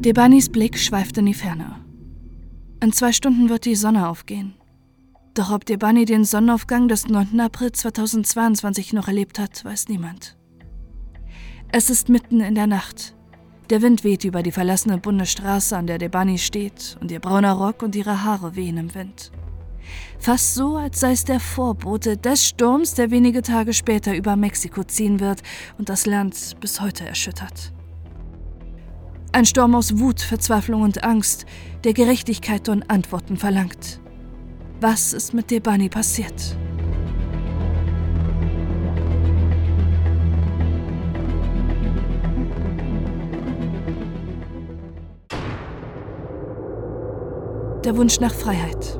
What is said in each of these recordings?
Debanis Blick schweift in die Ferne. In zwei Stunden wird die Sonne aufgehen. Doch ob Debani den Sonnenaufgang des 9. April 2022 noch erlebt hat, weiß niemand. Es ist mitten in der Nacht. Der Wind weht über die verlassene Bundesstraße, an der Debani steht, und ihr brauner Rock und ihre Haare wehen im Wind. Fast so, als sei es der Vorbote des Sturms, der wenige Tage später über Mexiko ziehen wird und das Land bis heute erschüttert. Ein Sturm aus Wut, Verzweiflung und Angst, der Gerechtigkeit und Antworten verlangt. Was ist mit Debani passiert? Der Wunsch nach Freiheit.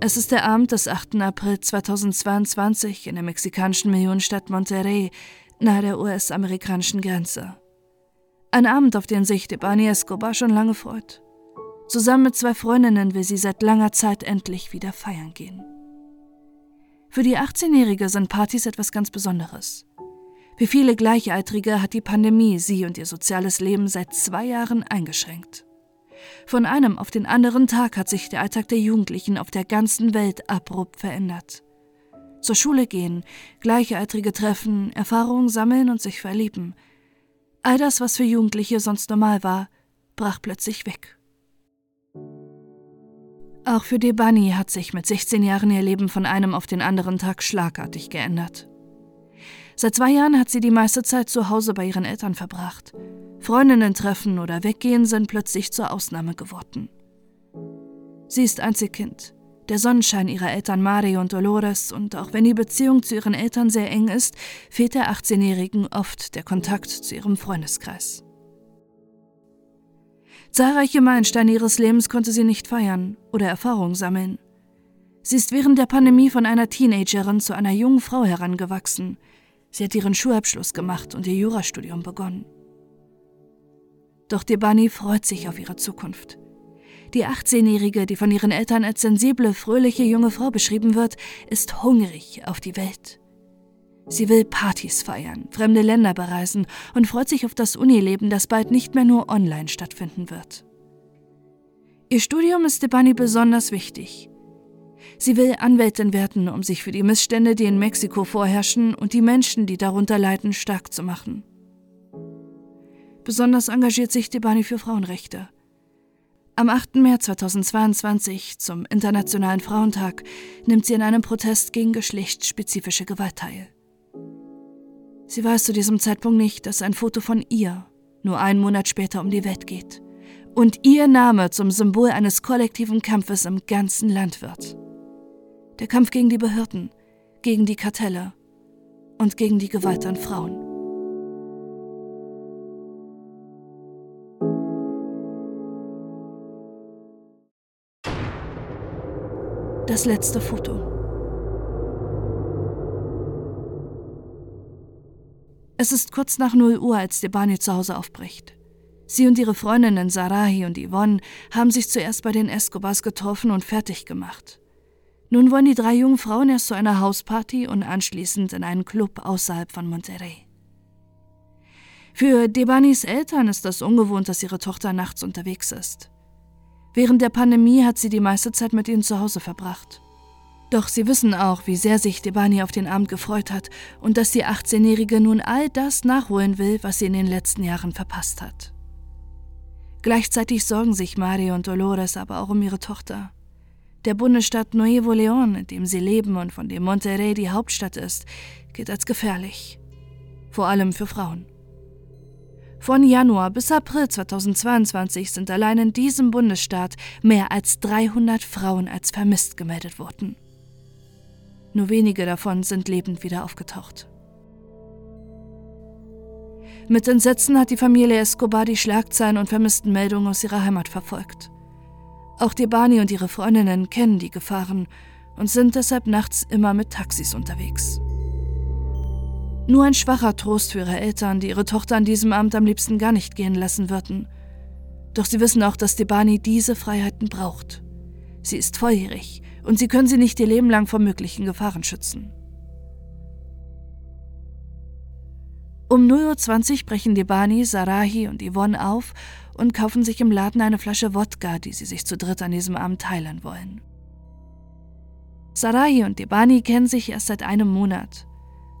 Es ist der Abend des 8. April 2022 in der mexikanischen Millionenstadt Monterrey, nahe der US-amerikanischen Grenze. Ein Abend, auf den sich Debani Escobar schon lange freut. Zusammen mit zwei Freundinnen will sie seit langer Zeit endlich wieder feiern gehen. Für die 18-Jährige sind Partys etwas ganz Besonderes. Wie viele Gleichaltrige hat die Pandemie sie und ihr soziales Leben seit zwei Jahren eingeschränkt. Von einem auf den anderen Tag hat sich der Alltag der Jugendlichen auf der ganzen Welt abrupt verändert zur Schule gehen, Gleichaltrige treffen, Erfahrungen sammeln und sich verlieben. All das, was für Jugendliche sonst normal war, brach plötzlich weg. Auch für Debani hat sich mit 16 Jahren ihr Leben von einem auf den anderen Tag schlagartig geändert. Seit zwei Jahren hat sie die meiste Zeit zu Hause bei ihren Eltern verbracht. Freundinnen treffen oder weggehen sind plötzlich zur Ausnahme geworden. Sie ist Einzelkind der Sonnenschein ihrer Eltern Mario und Dolores, und auch wenn die Beziehung zu ihren Eltern sehr eng ist, fehlt der 18-Jährigen oft der Kontakt zu ihrem Freundeskreis. Zahlreiche Meilensteine ihres Lebens konnte sie nicht feiern oder Erfahrung sammeln. Sie ist während der Pandemie von einer Teenagerin zu einer jungen Frau herangewachsen. Sie hat ihren Schulabschluss gemacht und ihr Jurastudium begonnen. Doch Debani freut sich auf ihre Zukunft. Die 18-Jährige, die von ihren Eltern als sensible, fröhliche junge Frau beschrieben wird, ist hungrig auf die Welt. Sie will Partys feiern, fremde Länder bereisen und freut sich auf das Unileben, das bald nicht mehr nur online stattfinden wird. Ihr Studium ist Debani besonders wichtig. Sie will Anwältin werden, um sich für die Missstände, die in Mexiko vorherrschen und die Menschen, die darunter leiden, stark zu machen. Besonders engagiert sich Debani für Frauenrechte. Am 8. März 2022, zum Internationalen Frauentag, nimmt sie an einem Protest gegen geschlechtsspezifische Gewalt teil. Sie weiß zu diesem Zeitpunkt nicht, dass ein Foto von ihr nur einen Monat später um die Welt geht und ihr Name zum Symbol eines kollektiven Kampfes im ganzen Land wird. Der Kampf gegen die Behörden, gegen die Kartelle und gegen die Gewalt an Frauen. Das letzte Foto. Es ist kurz nach 0 Uhr, als Debani zu Hause aufbricht. Sie und ihre Freundinnen Sarahi und Yvonne haben sich zuerst bei den Escobars getroffen und fertig gemacht. Nun wollen die drei jungen Frauen erst zu einer Hausparty und anschließend in einen Club außerhalb von Monterrey. Für Debanis Eltern ist das ungewohnt, dass ihre Tochter nachts unterwegs ist. Während der Pandemie hat sie die meiste Zeit mit ihnen zu Hause verbracht. Doch sie wissen auch, wie sehr sich Debani auf den Abend gefreut hat und dass die 18-Jährige nun all das nachholen will, was sie in den letzten Jahren verpasst hat. Gleichzeitig sorgen sich Mario und Dolores aber auch um ihre Tochter. Der Bundesstaat Nuevo León, in dem sie leben und von dem Monterrey die Hauptstadt ist, gilt als gefährlich. Vor allem für Frauen. Von Januar bis April 2022 sind allein in diesem Bundesstaat mehr als 300 Frauen als vermisst gemeldet worden. Nur wenige davon sind lebend wieder aufgetaucht. Mit Entsetzen hat die Familie Escobar die Schlagzeilen und vermissten Meldungen aus ihrer Heimat verfolgt. Auch Debani und ihre Freundinnen kennen die Gefahren und sind deshalb nachts immer mit Taxis unterwegs. Nur ein schwacher Trost für ihre Eltern, die ihre Tochter an diesem Abend am liebsten gar nicht gehen lassen würden. Doch sie wissen auch, dass Debani diese Freiheiten braucht. Sie ist volljährig und sie können sie nicht ihr Leben lang vor möglichen Gefahren schützen. Um 0.20 Uhr brechen Debani, Sarahi und Yvonne auf und kaufen sich im Laden eine Flasche Wodka, die sie sich zu dritt an diesem Abend teilen wollen. Sarahi und Debani kennen sich erst seit einem Monat.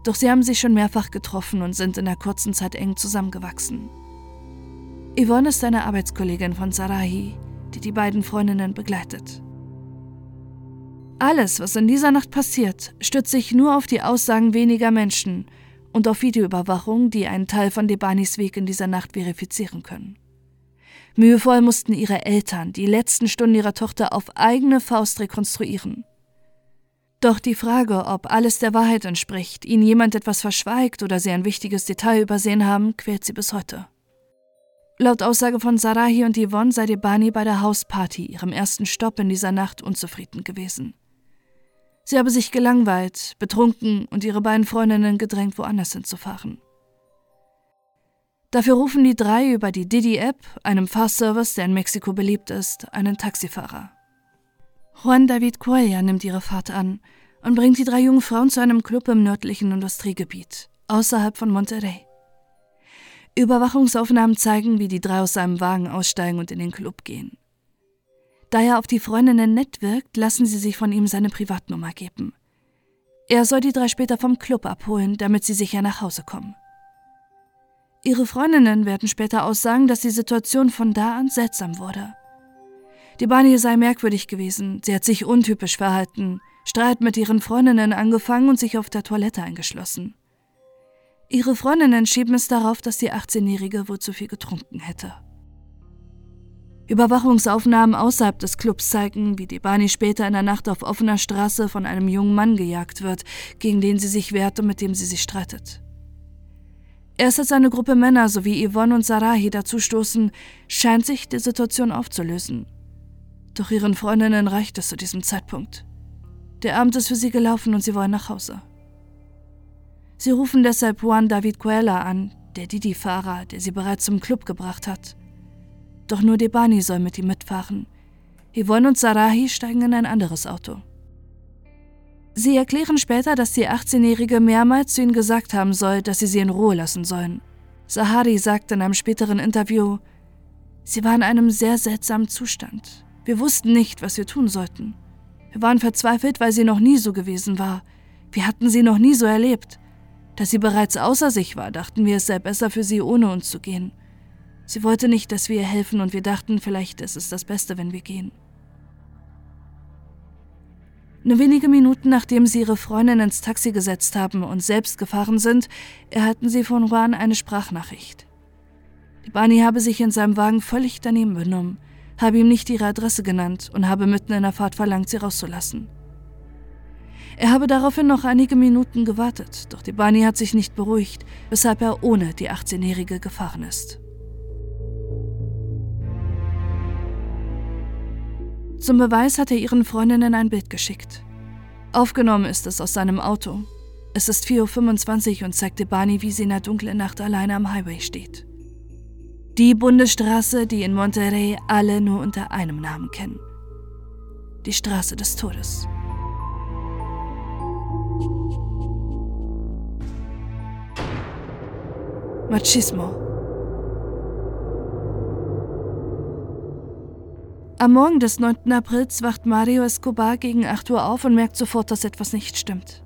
Doch sie haben sich schon mehrfach getroffen und sind in der kurzen Zeit eng zusammengewachsen. Yvonne ist eine Arbeitskollegin von Sarahi, die die beiden Freundinnen begleitet. Alles, was in dieser Nacht passiert, stützt sich nur auf die Aussagen weniger Menschen und auf Videoüberwachung, die einen Teil von Debanis Weg in dieser Nacht verifizieren können. Mühevoll mussten ihre Eltern die letzten Stunden ihrer Tochter auf eigene Faust rekonstruieren. Doch die Frage, ob alles der Wahrheit entspricht, ihnen jemand etwas verschweigt oder sie ein wichtiges Detail übersehen haben, quält sie bis heute. Laut Aussage von Sarahi und Yvonne sei Debani bei der Hausparty, ihrem ersten Stopp in dieser Nacht, unzufrieden gewesen. Sie habe sich gelangweilt, betrunken und ihre beiden Freundinnen gedrängt, woanders hinzufahren. Dafür rufen die drei über die Didi-App, einem Fahrservice, der in Mexiko beliebt ist, einen Taxifahrer. Juan David Cuella nimmt ihre Fahrt an und bringt die drei jungen Frauen zu einem Club im nördlichen Industriegebiet, außerhalb von Monterrey. Überwachungsaufnahmen zeigen, wie die drei aus seinem Wagen aussteigen und in den Club gehen. Da er auf die Freundinnen nett wirkt, lassen sie sich von ihm seine Privatnummer geben. Er soll die drei später vom Club abholen, damit sie sicher nach Hause kommen. Ihre Freundinnen werden später aussagen, dass die Situation von da an seltsam wurde. Die Bani sei merkwürdig gewesen, sie hat sich untypisch verhalten, Streit mit ihren Freundinnen angefangen und sich auf der Toilette eingeschlossen. Ihre Freundinnen schieben es darauf, dass die 18-Jährige wohl zu viel getrunken hätte. Überwachungsaufnahmen außerhalb des Clubs zeigen, wie Debani später in der Nacht auf offener Straße von einem jungen Mann gejagt wird, gegen den sie sich wehrt und mit dem sie sich streitet. Erst als eine Gruppe Männer sowie Yvonne und Sarahi dazustoßen, scheint sich die Situation aufzulösen. Doch ihren Freundinnen reicht es zu diesem Zeitpunkt. Der Abend ist für sie gelaufen und sie wollen nach Hause. Sie rufen deshalb Juan David Cuella an, der Didi-Fahrer, der sie bereits zum Club gebracht hat. Doch nur Debani soll mit ihm mitfahren. Yvonne und Sarahi steigen in ein anderes Auto. Sie erklären später, dass die 18-Jährige mehrmals zu ihnen gesagt haben soll, dass sie sie in Ruhe lassen sollen. Sahari sagt in einem späteren Interview, sie war in einem sehr seltsamen Zustand. Wir wussten nicht, was wir tun sollten. Wir waren verzweifelt, weil sie noch nie so gewesen war. Wir hatten sie noch nie so erlebt. Da sie bereits außer sich war, dachten wir, es sei besser für sie, ohne uns zu gehen. Sie wollte nicht, dass wir ihr helfen und wir dachten, vielleicht ist es das Beste, wenn wir gehen. Nur wenige Minuten nachdem sie ihre Freundin ins Taxi gesetzt haben und selbst gefahren sind, erhalten sie von Juan eine Sprachnachricht. Die Bani habe sich in seinem Wagen völlig daneben benommen, habe ihm nicht ihre Adresse genannt und habe mitten in der Fahrt verlangt, sie rauszulassen. Er habe daraufhin noch einige Minuten gewartet, doch die Bani hat sich nicht beruhigt, weshalb er ohne die 18-Jährige gefahren ist. Zum Beweis hat er ihren Freundinnen ein Bild geschickt. Aufgenommen ist es aus seinem Auto. Es ist 4.25 Uhr und zeigt Debani, wie sie in der dunklen Nacht alleine am Highway steht. Die Bundesstraße, die in Monterrey alle nur unter einem Namen kennen. Die Straße des Todes. Machismo. Am Morgen des 9. Aprils wacht Mario Escobar gegen 8 Uhr auf und merkt sofort, dass etwas nicht stimmt.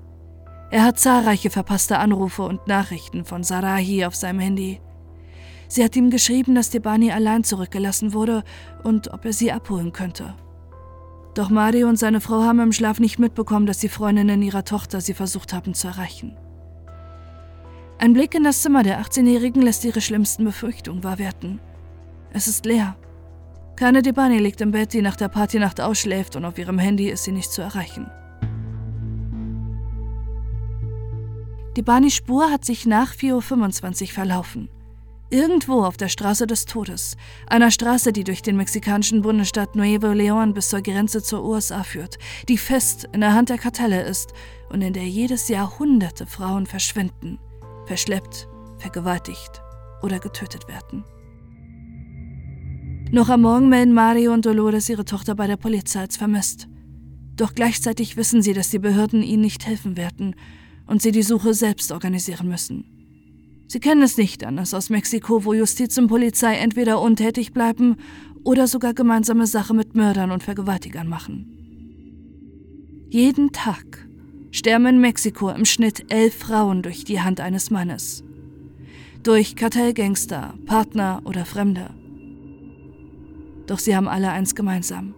Er hat zahlreiche verpasste Anrufe und Nachrichten von Sarahi auf seinem Handy. Sie hat ihm geschrieben, dass Debani allein zurückgelassen wurde und ob er sie abholen könnte. Doch Mario und seine Frau haben im Schlaf nicht mitbekommen, dass die Freundinnen ihrer Tochter sie versucht haben zu erreichen. Ein Blick in das Zimmer der 18-Jährigen lässt ihre schlimmsten Befürchtungen wahr werden. Es ist leer. Keine Debani liegt im Bett, die nach der Partynacht ausschläft und auf ihrem Handy ist sie nicht zu erreichen. Die Bani-Spur hat sich nach 4.25 Uhr verlaufen. Irgendwo auf der Straße des Todes, einer Straße, die durch den mexikanischen Bundesstaat Nuevo León bis zur Grenze zur USA führt, die fest in der Hand der Kartelle ist und in der jedes Jahr hunderte Frauen verschwinden, verschleppt, vergewaltigt oder getötet werden. Noch am Morgen melden Mario und Dolores ihre Tochter bei der Polizei als vermisst. Doch gleichzeitig wissen sie, dass die Behörden ihnen nicht helfen werden und sie die Suche selbst organisieren müssen. Sie kennen es nicht anders aus Mexiko, wo Justiz und Polizei entweder untätig bleiben oder sogar gemeinsame Sache mit Mördern und Vergewaltigern machen. Jeden Tag sterben in Mexiko im Schnitt elf Frauen durch die Hand eines Mannes. Durch Kartellgangster, Partner oder Fremde. Doch sie haben alle eins gemeinsam.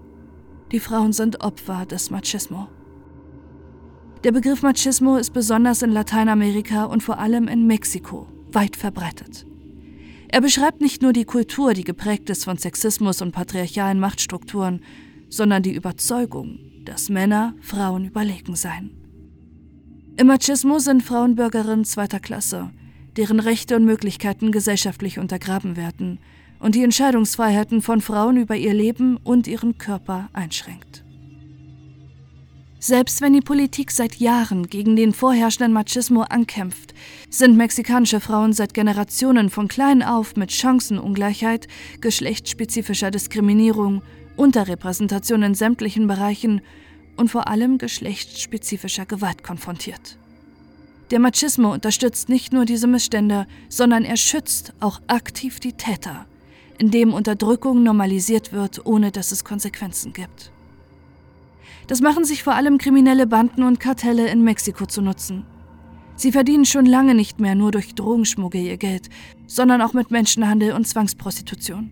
Die Frauen sind Opfer des Machismo. Der Begriff Machismo ist besonders in Lateinamerika und vor allem in Mexiko weit verbreitet. Er beschreibt nicht nur die Kultur, die geprägt ist von Sexismus und patriarchalen Machtstrukturen, sondern die Überzeugung, dass Männer Frauen überlegen seien. Im Machismo sind Frauen Bürgerinnen zweiter Klasse, deren Rechte und Möglichkeiten gesellschaftlich untergraben werden und die Entscheidungsfreiheiten von Frauen über ihr Leben und ihren Körper einschränkt. Selbst wenn die Politik seit Jahren gegen den vorherrschenden Machismo ankämpft, sind mexikanische Frauen seit Generationen von klein auf mit Chancenungleichheit, geschlechtsspezifischer Diskriminierung, Unterrepräsentation in sämtlichen Bereichen und vor allem geschlechtsspezifischer Gewalt konfrontiert. Der Machismo unterstützt nicht nur diese Missstände, sondern er schützt auch aktiv die Täter, indem Unterdrückung normalisiert wird, ohne dass es Konsequenzen gibt. Das machen sich vor allem kriminelle Banden und Kartelle in Mexiko zu nutzen. Sie verdienen schon lange nicht mehr nur durch Drogenschmuggel ihr Geld, sondern auch mit Menschenhandel und Zwangsprostitution.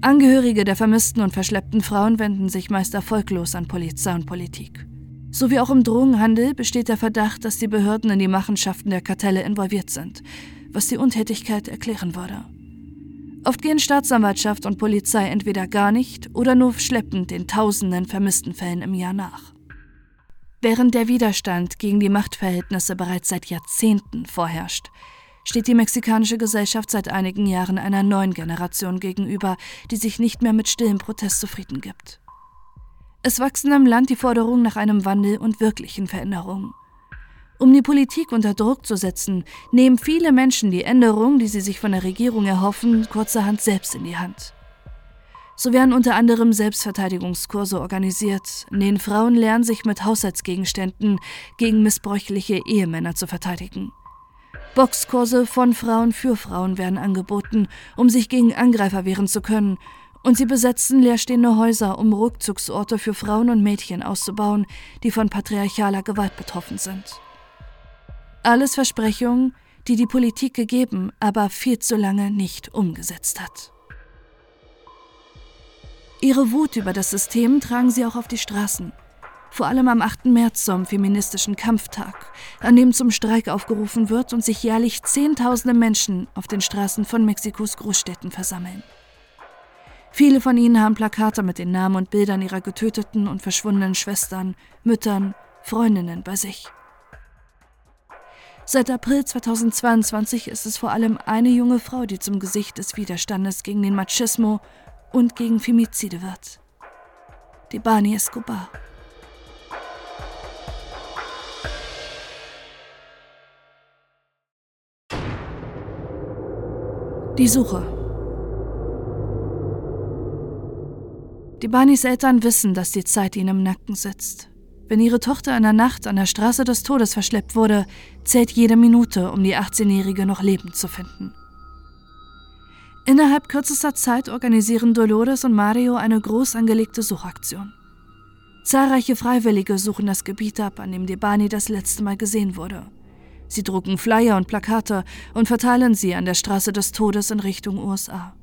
Angehörige der vermissten und verschleppten Frauen wenden sich meist erfolglos an Polizei und Politik. So wie auch im Drogenhandel besteht der Verdacht, dass die Behörden in die Machenschaften der Kartelle involviert sind, was die Untätigkeit erklären würde. Oft gehen Staatsanwaltschaft und Polizei entweder gar nicht oder nur schleppend den tausenden vermissten Fällen im Jahr nach. Während der Widerstand gegen die Machtverhältnisse bereits seit Jahrzehnten vorherrscht, steht die mexikanische Gesellschaft seit einigen Jahren einer neuen Generation gegenüber, die sich nicht mehr mit stillem Protest zufrieden gibt. Es wachsen im Land die Forderungen nach einem Wandel und wirklichen Veränderungen. Um die Politik unter Druck zu setzen, nehmen viele Menschen die Änderungen, die sie sich von der Regierung erhoffen, kurzerhand selbst in die Hand. So werden unter anderem Selbstverteidigungskurse organisiert, in denen Frauen lernen, sich mit Haushaltsgegenständen gegen missbräuchliche Ehemänner zu verteidigen. Boxkurse von Frauen für Frauen werden angeboten, um sich gegen Angreifer wehren zu können, und sie besetzen leerstehende Häuser, um Rückzugsorte für Frauen und Mädchen auszubauen, die von patriarchaler Gewalt betroffen sind. Alles Versprechungen, die die Politik gegeben, aber viel zu lange nicht umgesetzt hat. Ihre Wut über das System tragen sie auch auf die Straßen. Vor allem am 8. März zum feministischen Kampftag, an dem zum Streik aufgerufen wird und sich jährlich Zehntausende Menschen auf den Straßen von Mexikos Großstädten versammeln. Viele von ihnen haben Plakate mit den Namen und Bildern ihrer getöteten und verschwundenen Schwestern, Müttern, Freundinnen bei sich. Seit April 2022 ist es vor allem eine junge Frau, die zum Gesicht des Widerstandes gegen den Machismo und gegen Femizide wird. Die Bani Escobar. Die Suche. Die Banis Eltern wissen, dass die Zeit ihnen im Nacken sitzt. Wenn ihre Tochter in der Nacht an der Straße des Todes verschleppt wurde, zählt jede Minute, um die 18-Jährige noch lebend zu finden. Innerhalb kürzester Zeit organisieren Dolores und Mario eine groß angelegte Suchaktion. Zahlreiche Freiwillige suchen das Gebiet ab, an dem Debani das letzte Mal gesehen wurde. Sie drucken Flyer und Plakate und verteilen sie an der Straße des Todes in Richtung USA.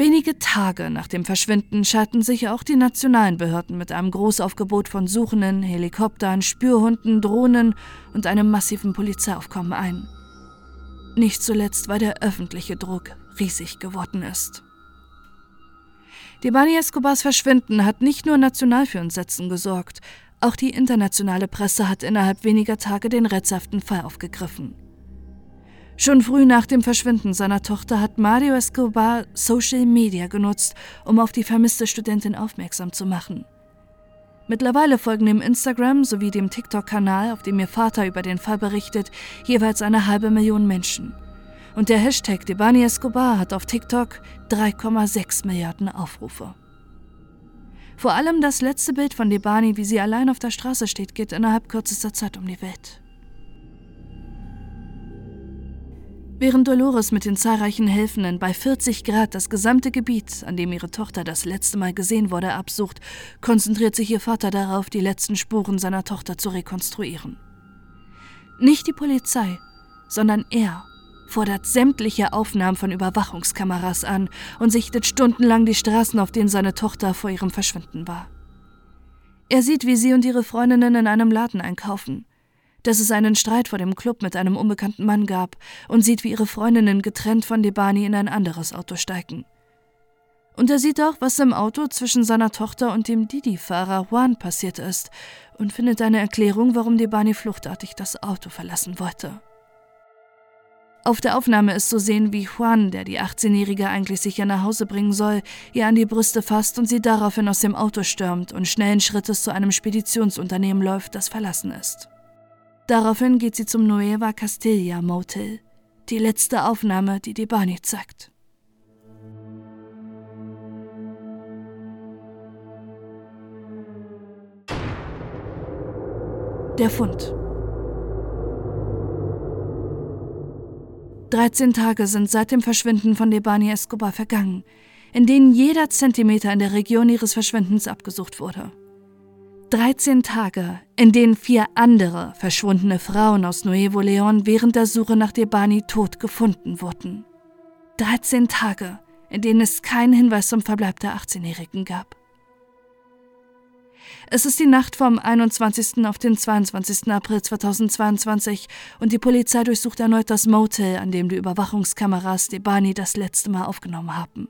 Wenige Tage nach dem Verschwinden schalten sich auch die nationalen Behörden mit einem Großaufgebot von Suchenden, Helikoptern, Spürhunden, Drohnen und einem massiven Polizeiaufkommen ein. Nicht zuletzt, weil der öffentliche Druck riesig geworden ist. Die Bani Escobars Verschwinden hat nicht nur national für Entsetzen gesorgt, auch die internationale Presse hat innerhalb weniger Tage den rätselhaften Fall aufgegriffen. Schon früh nach dem Verschwinden seiner Tochter hat Mario Escobar Social Media genutzt, um auf die vermisste Studentin aufmerksam zu machen. Mittlerweile folgen dem Instagram sowie dem TikTok-Kanal, auf dem ihr Vater über den Fall berichtet, jeweils eine halbe Million Menschen. Und der Hashtag Debani Escobar hat auf TikTok 3,6 Milliarden Aufrufe. Vor allem das letzte Bild von Debani, wie sie allein auf der Straße steht, geht innerhalb kürzester Zeit um die Welt. Während Dolores mit den zahlreichen Helfenden bei 40 Grad das gesamte Gebiet, an dem ihre Tochter das letzte Mal gesehen wurde, absucht, konzentriert sich ihr Vater darauf, die letzten Spuren seiner Tochter zu rekonstruieren. Nicht die Polizei, sondern er fordert sämtliche Aufnahmen von Überwachungskameras an und sichtet stundenlang die Straßen, auf denen seine Tochter vor ihrem Verschwinden war. Er sieht, wie sie und ihre Freundinnen in einem Laden einkaufen dass es einen Streit vor dem Club mit einem unbekannten Mann gab und sieht, wie ihre Freundinnen getrennt von Debani in ein anderes Auto steigen. Und er sieht auch, was im Auto zwischen seiner Tochter und dem Didi-Fahrer Juan passiert ist und findet eine Erklärung, warum Debani fluchtartig das Auto verlassen wollte. Auf der Aufnahme ist zu sehen, wie Juan, der die 18-Jährige eigentlich sicher nach Hause bringen soll, ihr an die Brüste fasst und sie daraufhin aus dem Auto stürmt und schnellen Schrittes zu einem Speditionsunternehmen läuft, das verlassen ist. Daraufhin geht sie zum Nueva Castilla Motel, die letzte Aufnahme, die Debani zeigt. Der Fund. 13 Tage sind seit dem Verschwinden von Debani Escobar vergangen, in denen jeder Zentimeter in der Region ihres Verschwindens abgesucht wurde. 13 Tage, in denen vier andere verschwundene Frauen aus Nuevo León während der Suche nach Debani tot gefunden wurden. 13 Tage, in denen es keinen Hinweis zum Verbleib der 18-Jährigen gab. Es ist die Nacht vom 21. auf den 22. April 2022 und die Polizei durchsucht erneut das Motel, an dem die Überwachungskameras Debani das letzte Mal aufgenommen haben.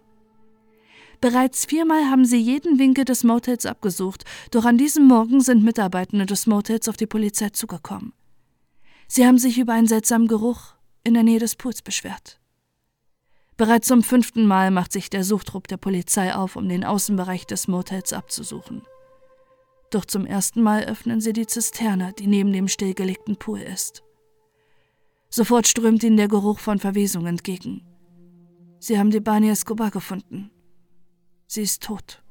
Bereits viermal haben sie jeden Winkel des Motels abgesucht, doch an diesem Morgen sind Mitarbeitende des Motels auf die Polizei zugekommen. Sie haben sich über einen seltsamen Geruch in der Nähe des Pools beschwert. Bereits zum fünften Mal macht sich der Suchtrupp der Polizei auf, um den Außenbereich des Motels abzusuchen. Doch zum ersten Mal öffnen sie die Zisterne, die neben dem stillgelegten Pool ist. Sofort strömt ihnen der Geruch von Verwesung entgegen. Sie haben die Bani Escobar gefunden. Sie ist tot.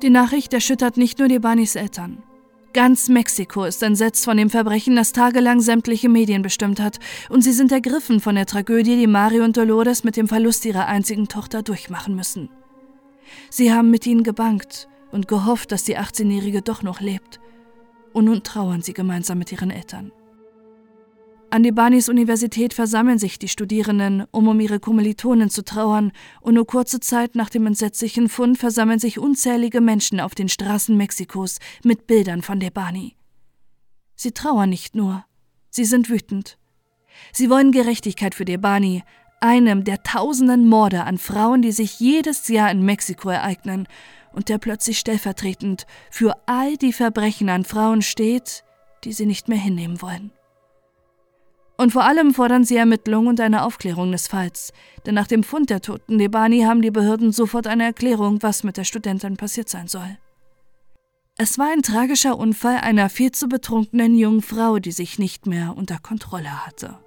Die Nachricht erschüttert nicht nur die Banis Eltern. Ganz Mexiko ist entsetzt von dem Verbrechen, das tagelang sämtliche Medien bestimmt hat, und sie sind ergriffen von der Tragödie, die Mario und Dolores mit dem Verlust ihrer einzigen Tochter durchmachen müssen. Sie haben mit ihnen gebankt und gehofft, dass die 18-Jährige doch noch lebt. Und nun trauern sie gemeinsam mit ihren Eltern. An die Banis Universität versammeln sich die Studierenden, um um ihre Kommilitonen zu trauern, und nur kurze Zeit nach dem entsetzlichen Fund versammeln sich unzählige Menschen auf den Straßen Mexikos mit Bildern von Debani. Sie trauern nicht nur, sie sind wütend. Sie wollen Gerechtigkeit für Debani, einem der tausenden Morde an Frauen, die sich jedes Jahr in Mexiko ereignen und der plötzlich stellvertretend für all die Verbrechen an Frauen steht, die sie nicht mehr hinnehmen wollen. Und vor allem fordern sie Ermittlungen und eine Aufklärung des Falls. Denn nach dem Fund der toten Debani haben die Behörden sofort eine Erklärung, was mit der Studentin passiert sein soll. Es war ein tragischer Unfall einer viel zu betrunkenen jungen Frau, die sich nicht mehr unter Kontrolle hatte.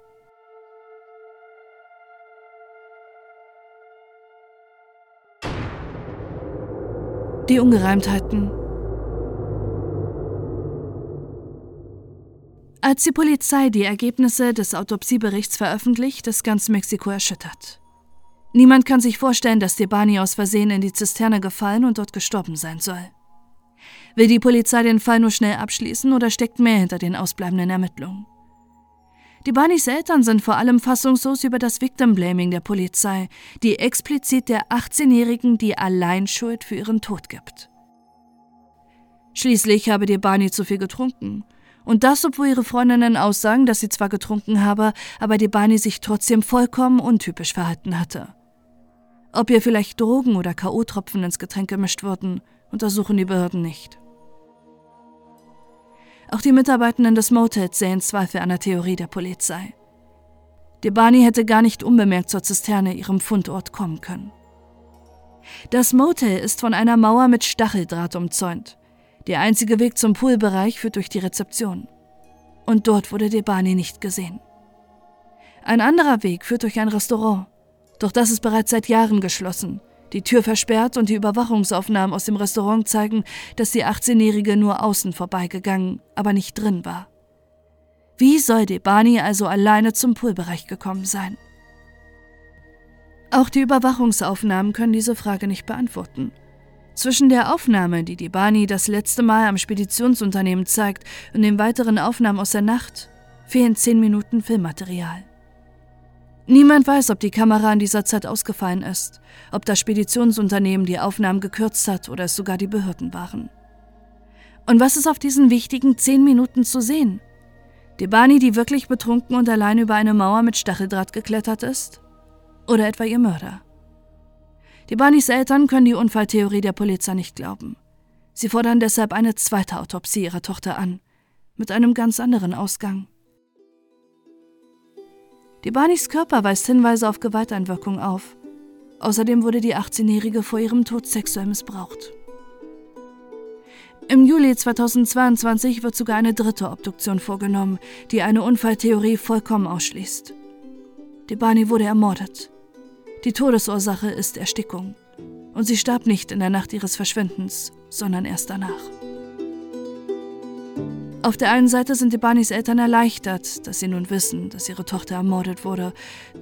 Die Ungereimtheiten Als die Polizei die Ergebnisse des Autopsieberichts veröffentlicht, ist ganz Mexiko erschüttert. Niemand kann sich vorstellen, dass Debani aus Versehen in die Zisterne gefallen und dort gestorben sein soll. Will die Polizei den Fall nur schnell abschließen oder steckt mehr hinter den ausbleibenden Ermittlungen? Die Banis Eltern sind vor allem fassungslos über das Victim Blaming der Polizei, die explizit der 18-Jährigen die Alleinschuld für ihren Tod gibt. Schließlich habe Debani zu viel getrunken und das, obwohl ihre Freundinnen aussagen, dass sie zwar getrunken habe, aber Debani sich trotzdem vollkommen untypisch verhalten hatte. Ob ihr vielleicht Drogen oder K.O.-Tropfen ins Getränk gemischt wurden, untersuchen die Behörden nicht. Auch die Mitarbeitenden des Motels sehen Zweifel an der Theorie der Polizei. Debani hätte gar nicht unbemerkt zur Zisterne, ihrem Fundort, kommen können. Das Motel ist von einer Mauer mit Stacheldraht umzäunt. Der einzige Weg zum Poolbereich führt durch die Rezeption. Und dort wurde Debani nicht gesehen. Ein anderer Weg führt durch ein Restaurant, doch das ist bereits seit Jahren geschlossen. Die Tür versperrt und die Überwachungsaufnahmen aus dem Restaurant zeigen, dass die 18-Jährige nur außen vorbeigegangen, aber nicht drin war. Wie soll Debani also alleine zum Poolbereich gekommen sein? Auch die Überwachungsaufnahmen können diese Frage nicht beantworten. Zwischen der Aufnahme, die Debani das letzte Mal am Speditionsunternehmen zeigt, und den weiteren Aufnahmen aus der Nacht fehlen zehn Minuten Filmmaterial. Niemand weiß, ob die Kamera in dieser Zeit ausgefallen ist, ob das Speditionsunternehmen die Aufnahmen gekürzt hat oder es sogar die Behörden waren. Und was ist auf diesen wichtigen zehn Minuten zu sehen? Debani, die wirklich betrunken und allein über eine Mauer mit Stacheldraht geklettert ist? Oder etwa ihr Mörder? Debanis Eltern können die Unfalltheorie der Polizei nicht glauben. Sie fordern deshalb eine zweite Autopsie ihrer Tochter an, mit einem ganz anderen Ausgang. Debanis Körper weist Hinweise auf Gewalteinwirkung auf. Außerdem wurde die 18-Jährige vor ihrem Tod sexuell missbraucht. Im Juli 2022 wird sogar eine dritte Obduktion vorgenommen, die eine Unfalltheorie vollkommen ausschließt. Debani wurde ermordet. Die Todesursache ist Erstickung. Und sie starb nicht in der Nacht ihres Verschwindens, sondern erst danach. Auf der einen Seite sind Debanis Eltern erleichtert, dass sie nun wissen, dass ihre Tochter ermordet wurde,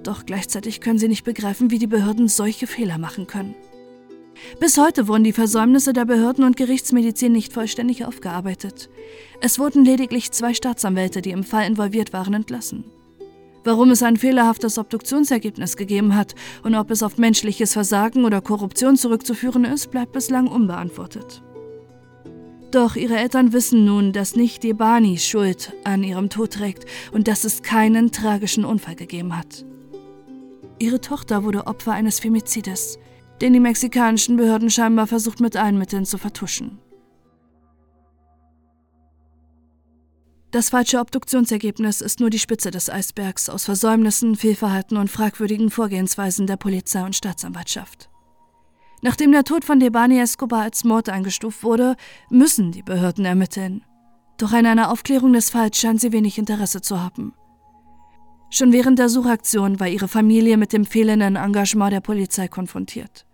doch gleichzeitig können sie nicht begreifen, wie die Behörden solche Fehler machen können. Bis heute wurden die Versäumnisse der Behörden und Gerichtsmedizin nicht vollständig aufgearbeitet. Es wurden lediglich zwei Staatsanwälte, die im Fall involviert waren, entlassen. Warum es ein fehlerhaftes Obduktionsergebnis gegeben hat und ob es auf menschliches Versagen oder Korruption zurückzuführen ist, bleibt bislang unbeantwortet. Doch ihre Eltern wissen nun, dass nicht Debani Schuld an ihrem Tod trägt und dass es keinen tragischen Unfall gegeben hat. Ihre Tochter wurde Opfer eines Femizides, den die mexikanischen Behörden scheinbar versucht mit allen Mitteln zu vertuschen. Das falsche Obduktionsergebnis ist nur die Spitze des Eisbergs aus Versäumnissen, Fehlverhalten und fragwürdigen Vorgehensweisen der Polizei und Staatsanwaltschaft. Nachdem der Tod von Debani Escobar als Mord eingestuft wurde, müssen die Behörden ermitteln. Doch an einer Aufklärung des Falls scheint sie wenig Interesse zu haben. Schon während der Suchaktion war ihre Familie mit dem fehlenden Engagement der Polizei konfrontiert.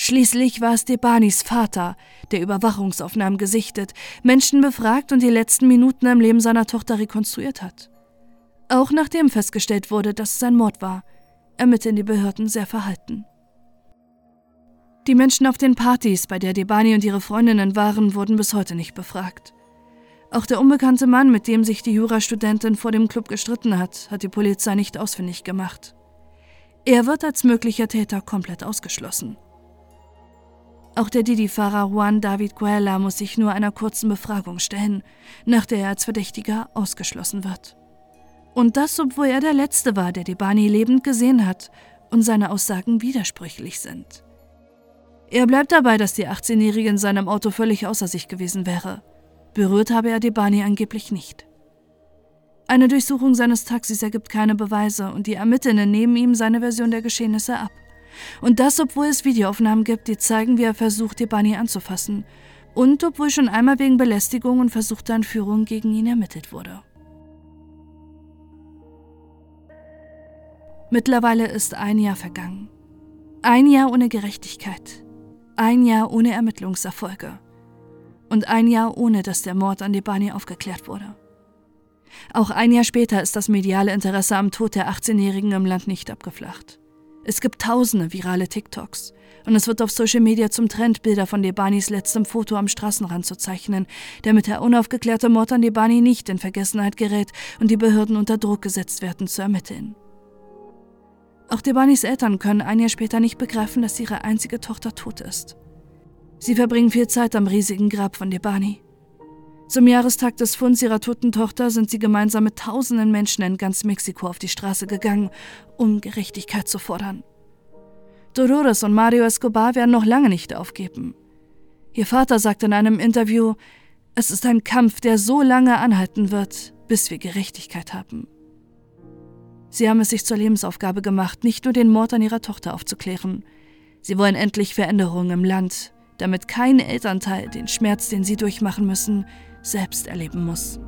Schließlich war es Debanis Vater, der Überwachungsaufnahmen gesichtet, Menschen befragt und die letzten Minuten im Leben seiner Tochter rekonstruiert hat. Auch nachdem festgestellt wurde, dass es ein Mord war, ermitteln die Behörden sehr verhalten. Die Menschen auf den Partys, bei der Debani und ihre Freundinnen waren, wurden bis heute nicht befragt. Auch der unbekannte Mann, mit dem sich die Jurastudentin vor dem Club gestritten hat, hat die Polizei nicht ausfindig gemacht. Er wird als möglicher Täter komplett ausgeschlossen. Auch der Didi-Fahrer Juan David Guella muss sich nur einer kurzen Befragung stellen, nach der er als Verdächtiger ausgeschlossen wird. Und das, obwohl er der Letzte war, der Debani lebend gesehen hat und seine Aussagen widersprüchlich sind. Er bleibt dabei, dass die 18-Jährige in seinem Auto völlig außer sich gewesen wäre. Berührt habe er Debani angeblich nicht. Eine Durchsuchung seines Taxis ergibt keine Beweise und die Ermittlenden nehmen ihm seine Version der Geschehnisse ab. Und das, obwohl es Videoaufnahmen gibt, die zeigen, wie er versucht, Debani anzufassen. Und obwohl schon einmal wegen Belästigung und versuchter Entführung gegen ihn ermittelt wurde. Mittlerweile ist ein Jahr vergangen. Ein Jahr ohne Gerechtigkeit. Ein Jahr ohne Ermittlungserfolge. Und ein Jahr ohne, dass der Mord an Debani aufgeklärt wurde. Auch ein Jahr später ist das mediale Interesse am Tod der 18-Jährigen im Land nicht abgeflacht. Es gibt tausende virale TikToks und es wird auf Social Media zum Trend, Bilder von Debanis letztem Foto am Straßenrand zu zeichnen, damit der unaufgeklärte Mord an Debani nicht in Vergessenheit gerät und die Behörden unter Druck gesetzt werden, zu ermitteln. Auch Debanis Eltern können ein Jahr später nicht begreifen, dass ihre einzige Tochter tot ist. Sie verbringen viel Zeit am riesigen Grab von Debani. Zum Jahrestag des Funds ihrer toten Tochter sind sie gemeinsam mit tausenden Menschen in ganz Mexiko auf die Straße gegangen, um Gerechtigkeit zu fordern. Dolores und Mario Escobar werden noch lange nicht aufgeben. Ihr Vater sagt in einem Interview, es ist ein Kampf, der so lange anhalten wird, bis wir Gerechtigkeit haben. Sie haben es sich zur Lebensaufgabe gemacht, nicht nur den Mord an ihrer Tochter aufzuklären. Sie wollen endlich Veränderungen im Land, damit kein Elternteil den Schmerz, den sie durchmachen müssen, selbst erleben muss.